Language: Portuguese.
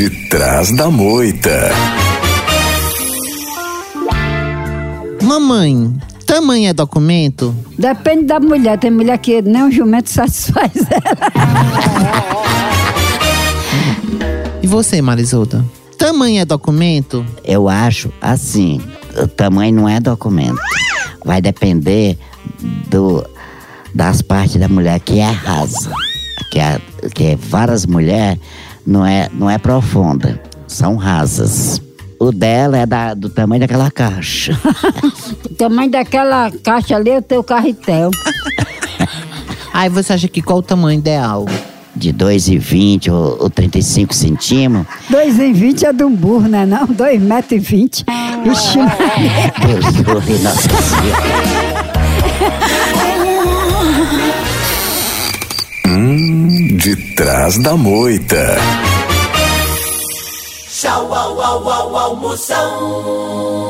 De trás da moita. Mamãe, tamanho é documento? Depende da mulher. Tem mulher que nem o jumento satisfaz ela. E você, Marisolda? Tamanho é documento? Eu acho assim, o tamanho não é documento. Vai depender do, das partes da mulher que é rasa. Que é, que é várias mulheres não é, não é profunda, são rasas. O dela é da, do tamanho daquela caixa. o tamanho daquela caixa ali é o teu carretel. Aí você acha que qual o tamanho ideal? De 2,20 ou, ou 35 centímetros. 2,20 é de um burro, né não? 2,20 metros e 20. Ixi, Deus do nossa senhora. Hum, de trás da moita. Tchau, au, au, au, almoção.